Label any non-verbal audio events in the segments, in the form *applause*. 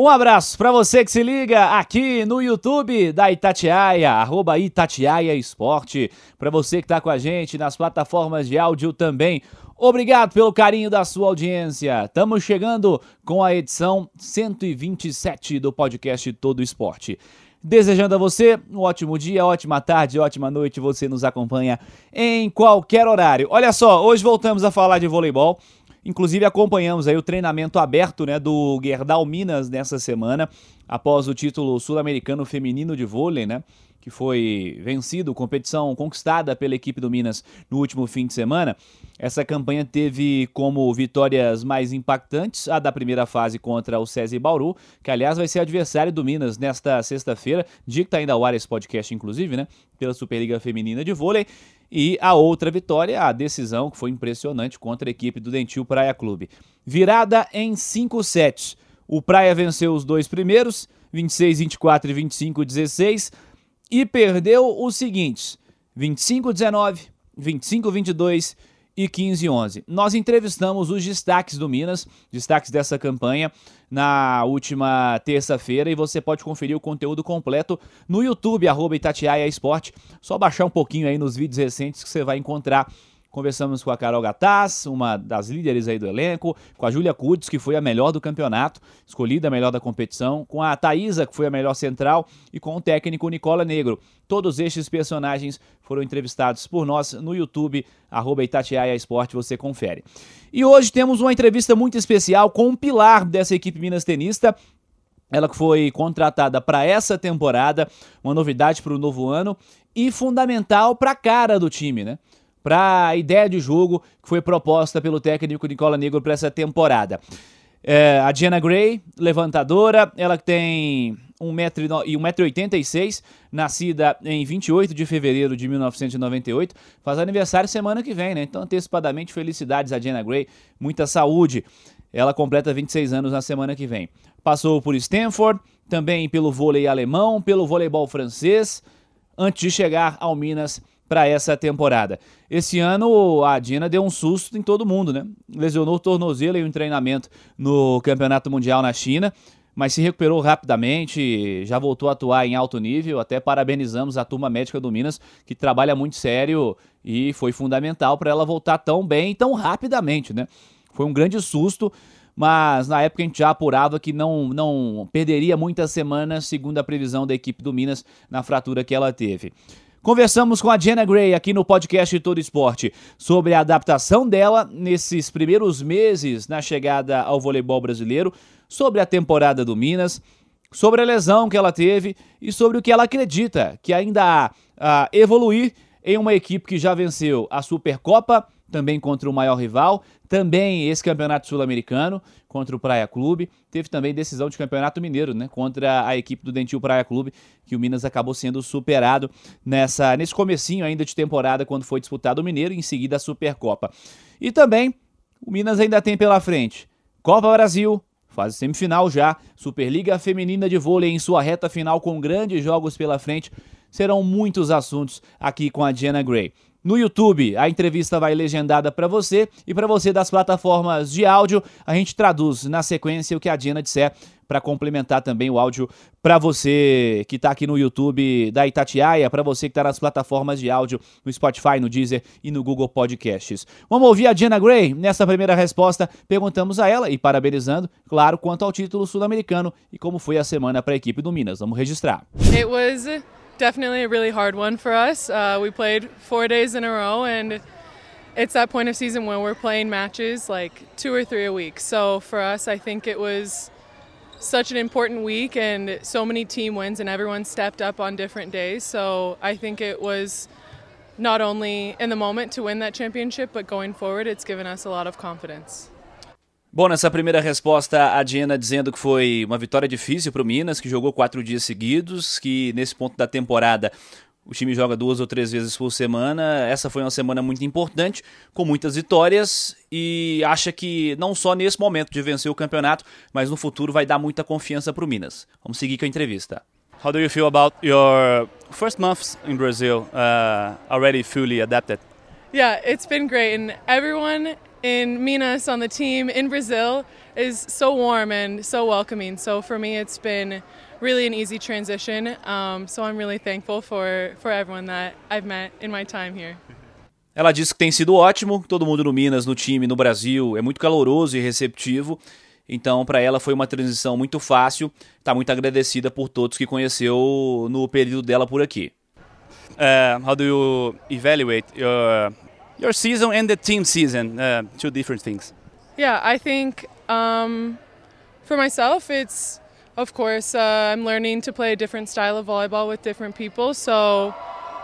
Um abraço para você que se liga aqui no YouTube da Itatiaia, arroba Itatiaia Esporte. Para você que está com a gente nas plataformas de áudio também. Obrigado pelo carinho da sua audiência. Estamos chegando com a edição 127 do podcast Todo Esporte. Desejando a você um ótimo dia, ótima tarde, ótima noite. Você nos acompanha em qualquer horário. Olha só, hoje voltamos a falar de voleibol. Inclusive acompanhamos aí o treinamento aberto né, do Gerdau Minas nessa semana, após o título sul-americano feminino de vôlei, né? que foi vencido, competição conquistada pela equipe do Minas no último fim de semana. Essa campanha teve como vitórias mais impactantes a da primeira fase contra o César Bauru, que aliás vai ser adversário do Minas nesta sexta-feira, dia que está indo ao ar esse podcast, inclusive, né? Pela Superliga Feminina de Vôlei. E a outra vitória, a decisão, que foi impressionante contra a equipe do Dentil Praia Clube. Virada em 5 sets. O Praia venceu os dois primeiros, 26, 24 e 25, 16 e perdeu os seguintes: 25-19, 25-22 e 15-11. Nós entrevistamos os destaques do Minas, destaques dessa campanha, na última terça-feira e você pode conferir o conteúdo completo no YouTube, arroba Itatiaia Esporte. Só baixar um pouquinho aí nos vídeos recentes que você vai encontrar Conversamos com a Carol Gataz, uma das líderes aí do elenco, com a Júlia Kudes, que foi a melhor do campeonato, escolhida a melhor da competição, com a Thaisa, que foi a melhor central, e com o técnico Nicola Negro. Todos estes personagens foram entrevistados por nós no YouTube, arroba Itatiaia Esporte, você confere. E hoje temos uma entrevista muito especial com um pilar dessa equipe minas tenista, ela que foi contratada para essa temporada, uma novidade para o novo ano e fundamental para a cara do time, né? Para a ideia de jogo que foi proposta pelo técnico Nicola Negro para essa temporada. É, a Diana Gray, levantadora, ela tem 1,86m, nascida em 28 de fevereiro de 1998, faz aniversário semana que vem, né? Então, antecipadamente, felicidades a Diana Gray, muita saúde. Ela completa 26 anos na semana que vem. Passou por Stanford, também pelo vôlei alemão, pelo voleibol francês, antes de chegar ao Minas para essa temporada. Esse ano a Dina deu um susto em todo mundo, né? Lesionou o tornozelo em um treinamento no Campeonato Mundial na China, mas se recuperou rapidamente, já voltou a atuar em alto nível. Até parabenizamos a turma médica do Minas, que trabalha muito sério e foi fundamental para ela voltar tão bem e tão rapidamente, né? Foi um grande susto, mas na época a gente já apurava que não, não perderia muitas semanas, segundo a previsão da equipe do Minas, na fratura que ela teve. Conversamos com a Jenna Gray aqui no podcast Todo Esporte sobre a adaptação dela nesses primeiros meses na chegada ao voleibol brasileiro, sobre a temporada do Minas, sobre a lesão que ela teve e sobre o que ela acredita que ainda há a evoluir em uma equipe que já venceu a Supercopa, também contra o maior rival, também esse campeonato sul-americano contra o Praia Clube, teve também decisão de campeonato mineiro, né, contra a equipe do Dentil Praia Clube, que o Minas acabou sendo superado nessa nesse comecinho ainda de temporada quando foi disputado o Mineiro e em seguida a Supercopa. E também o Minas ainda tem pela frente Copa Brasil, fase semifinal já, Superliga Feminina de Vôlei em sua reta final com grandes jogos pela frente. Serão muitos assuntos aqui com a Diana Gray. No YouTube, a entrevista vai legendada para você e para você das plataformas de áudio, a gente traduz na sequência o que a Diana disser para complementar também o áudio para você que está aqui no YouTube da Itatiaia, para você que está nas plataformas de áudio no Spotify, no Deezer e no Google Podcasts. Vamos ouvir a Diana Gray nessa primeira resposta. Perguntamos a ela e parabenizando, claro, quanto ao título sul-americano e como foi a semana para a equipe do Minas. Vamos registrar. It was definitely a really hard one for us. Uh, we played four days in a row, and it's that point of season where we're playing matches like two or three a week. So for us, I think it was such an important week and so many team wins, and everyone stepped up on different days. So I think it was not only in the moment to win that championship, but going forward, it's given us a lot of confidence. Bom, nessa primeira resposta, a Diana dizendo que foi uma vitória difícil para o Minas, que jogou quatro dias seguidos, que nesse ponto da temporada O time joga duas ou três vezes por semana. Essa foi uma semana muito importante, com muitas vitórias, e acha que não só nesse momento de vencer o campeonato, mas no futuro vai dar muita confiança para o Minas. Vamos seguir com a entrevista. How do you feel about your first months in Brazil? Uh, already fully adapted? Yeah, it's been great, and everyone in Minas on the team in Brazil is so warm and so welcoming. So for me, it's been really an easy transition. Um, so I'm really thankful for, for everyone that I've met in my time here. Ela disse que tem sido ótimo, todo mundo no Minas, no time, no Brasil, é muito caloroso e receptivo. Então, para ela foi uma transição muito fácil. Está muito agradecida por todos que conheceu no período dela por aqui. Uh, how do you evaluate your your season and the team season? Uh, two different things. Yeah, I think um, for myself, it's of course uh, I'm learning to play a different style of volleyball with different people. So,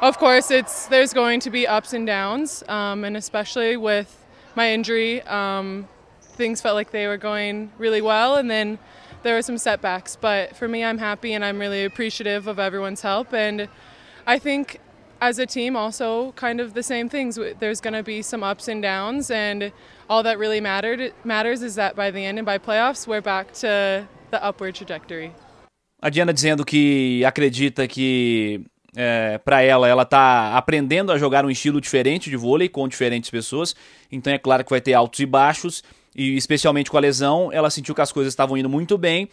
of course, it's there's going to be ups and downs, um, and especially with my injury, um, things felt like they were going really well, and then there were some setbacks. But for me, I'm happy and I'm really appreciative of everyone's help, and I think as a team also kind of the same things. There's going to be some ups and downs and all that really mattered matters is that by the end and by playoffs we're back to the upward trajectory. A Diana dizendo que acredita que é, para ela ela está aprendendo a jogar um estilo diferente de vôlei com diferentes pessoas, então é claro que vai ter altos e baixos e especialmente com a lesão ela sentiu que as coisas estavam indo muito bem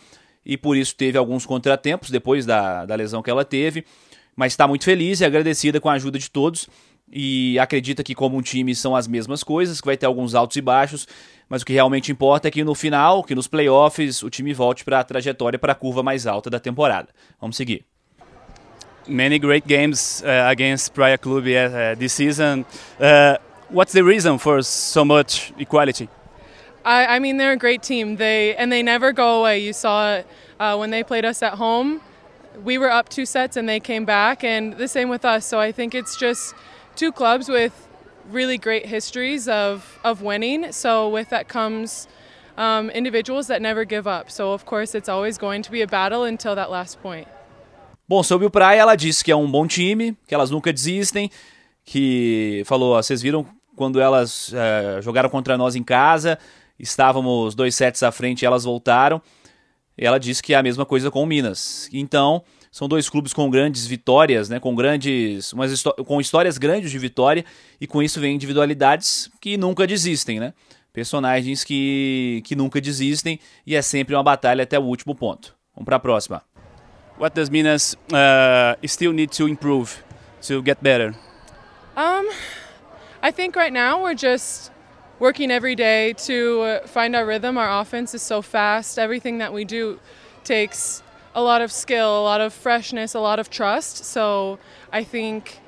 e por isso teve alguns contratempos depois da, da lesão que ela teve mas está muito feliz e agradecida com a ajuda de todos e acredita que como um time são as mesmas coisas, que vai ter alguns altos e baixos, mas o que realmente importa é que no final, que nos playoffs, o time volte para a trajetória para a curva mais alta da temporada. Vamos seguir. Many great games uh, against Praia Club uh, this season. Uh, what's the reason for so much equality? I, I, mean, they're a great team. They and they never go away. You saw it uh, when they played us at home. We were up two sets and they came back, and the same with us. So I think it's just two clubs with really great histories of, of winning. So with that comes um, individuals that never give up. So of course it's always going to be a battle until that last point. Bom, sobre o Praia, ela disse que é um bom time, que elas nunca desistem, que falou, vocês viram quando elas uh, jogaram contra nós em casa, estávamos dois sets à frente e elas voltaram. Ela disse que é a mesma coisa com o Minas. Então, são dois clubes com grandes vitórias, né, com grandes, umas com histórias grandes de vitória e com isso vem individualidades que nunca desistem, né? Personagens que, que nunca desistem e é sempre uma batalha até o último ponto. Vamos para a próxima. What does Minas uh, still need to improve to get better? Um, I think right now we're just working every day to uh, find our rhythm. Our offense is so fast. Everything that we do takes a lot of skill, a lot of freshness, a lot of trust. So I think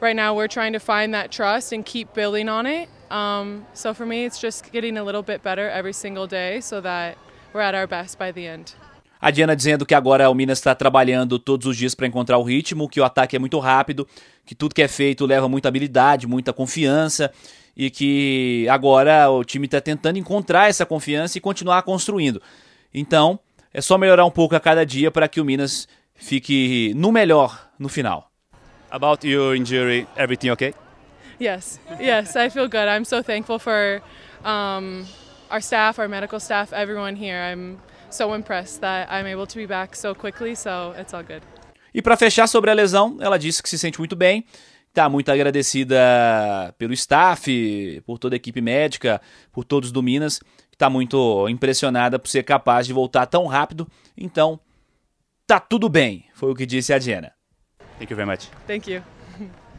right now we're trying to find that trust and keep building on it. Um, so for me, it's just getting a little bit better every single day so that we're at our best by the end. A Diana dizendo que agora o Minas está trabalhando todos os dias para encontrar o ritmo, que o ataque é muito rápido, que tudo que é feito leva muita habilidade, muita confiança e que agora o time está tentando encontrar essa confiança e continuar construindo. Então, é só melhorar um pouco a cada dia para que o Minas fique no melhor no final. About your injury, everything okay? Yes, yes, I feel good. I'm so thankful for um, our staff, our medical staff, everyone here. I'm so impressed that I'm able to be back so quickly, so it's all good. E para fechar sobre a lesão, ela disse que se sente muito bem Está muito agradecida pelo staff, por toda a equipe médica, por todos do Minas. Está muito impressionada por ser capaz de voltar tão rápido. Então, tá tudo bem, foi o que disse a Diana. Thank you very much. Thank you. *laughs*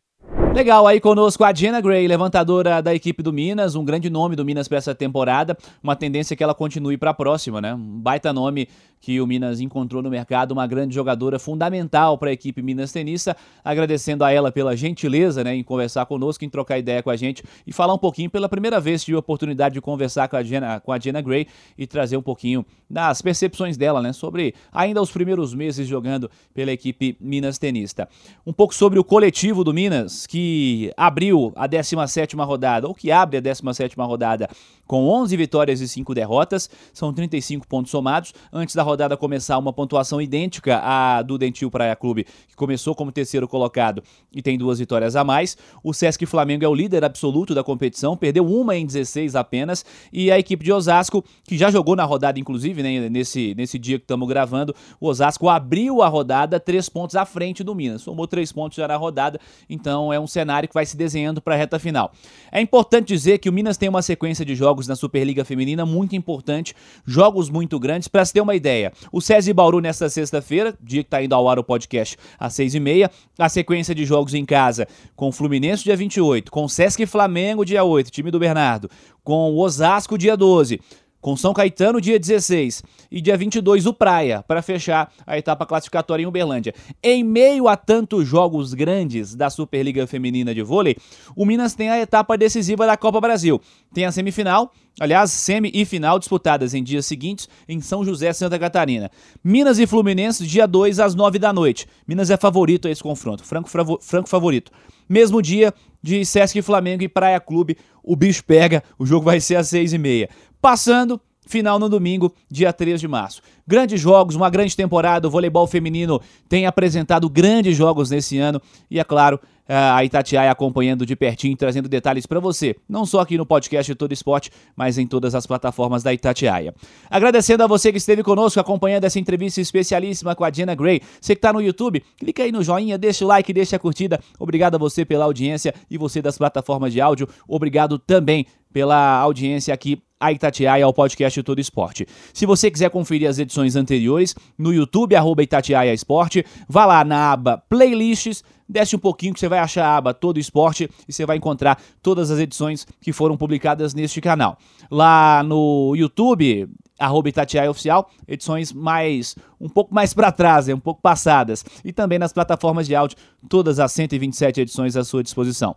Legal, aí conosco a Jenna Gray, levantadora da equipe do Minas, um grande nome do Minas para essa temporada, uma tendência que ela continue para a próxima, né? Um baita nome que o Minas encontrou no mercado, uma grande jogadora fundamental para a equipe Minas Tenista, agradecendo a ela pela gentileza, né, em conversar conosco, em trocar ideia com a gente e falar um pouquinho, pela primeira vez tive a oportunidade de conversar com a Jenna, com a Jenna Gray e trazer um pouquinho das percepções dela, né, sobre ainda os primeiros meses jogando pela equipe Minas Tenista. Um pouco sobre o coletivo do Minas, que abriu a 17ª rodada, ou que abre a 17ª rodada com 11 vitórias e 5 derrotas, são 35 pontos somados. Antes da rodada começar uma pontuação idêntica à do Dentil Praia Clube, que começou como terceiro colocado e tem duas vitórias a mais. O Sesc Flamengo é o líder absoluto da competição, perdeu uma em 16 apenas, e a equipe de Osasco, que já jogou na rodada, inclusive, né, nesse, nesse dia que estamos gravando, o Osasco abriu a rodada três pontos à frente do Minas, somou três pontos já na rodada, então é um cenário que vai se desenhando para a reta final. É importante dizer que o Minas tem uma sequência de jogos na Superliga Feminina muito importante, jogos muito grandes. Para se ter uma ideia, o César Bauru nesta sexta-feira, dia que está indo ao ar o podcast às seis e meia, a sequência de jogos em casa com Fluminense dia 28, com Sesc Flamengo dia 8, time do Bernardo, com o Osasco dia 12, com São Caetano dia 16 e dia 22 o Praia para fechar a etapa classificatória em Uberlândia. Em meio a tantos jogos grandes da Superliga Feminina de Vôlei, o Minas tem a etapa decisiva da Copa Brasil. Tem a semifinal, aliás, semi e final disputadas em dias seguintes em São José, Santa Catarina. Minas e Fluminense dia 2 às 9 da noite. Minas é favorito a esse confronto, franco, franco favorito. Mesmo dia de Sesc Flamengo e Praia Clube, o bicho pega, o jogo vai ser às 6 e meia. Passando, final no domingo, dia 3 de março. Grandes jogos, uma grande temporada. O voleibol feminino tem apresentado grandes jogos nesse ano. E é claro, a Itatiaia acompanhando de pertinho, trazendo detalhes para você, não só aqui no podcast Todo Esporte, mas em todas as plataformas da Itatiaia. Agradecendo a você que esteve conosco acompanhando essa entrevista especialíssima com a Diana Gray. Você que está no YouTube, clica aí no joinha, deixa o like, deixa a curtida. Obrigado a você pela audiência e você das plataformas de áudio. Obrigado também pela audiência aqui a Itatiaia ao podcast Todo Esporte. Se você quiser conferir as edições anteriores, no YouTube, arroba Itatiaia Esporte, vá lá na aba Playlists, desce um pouquinho que você vai achar a aba Todo Esporte e você vai encontrar todas as edições que foram publicadas neste canal. Lá no YouTube, arroba Itatiaia Oficial, edições mais, um pouco mais para trás, um pouco passadas. E também nas plataformas de áudio, todas as 127 edições à sua disposição.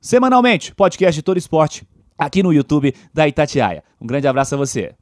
Semanalmente, podcast Todo Esporte aqui no YouTube da Itatiaia. Um grande abraço a você.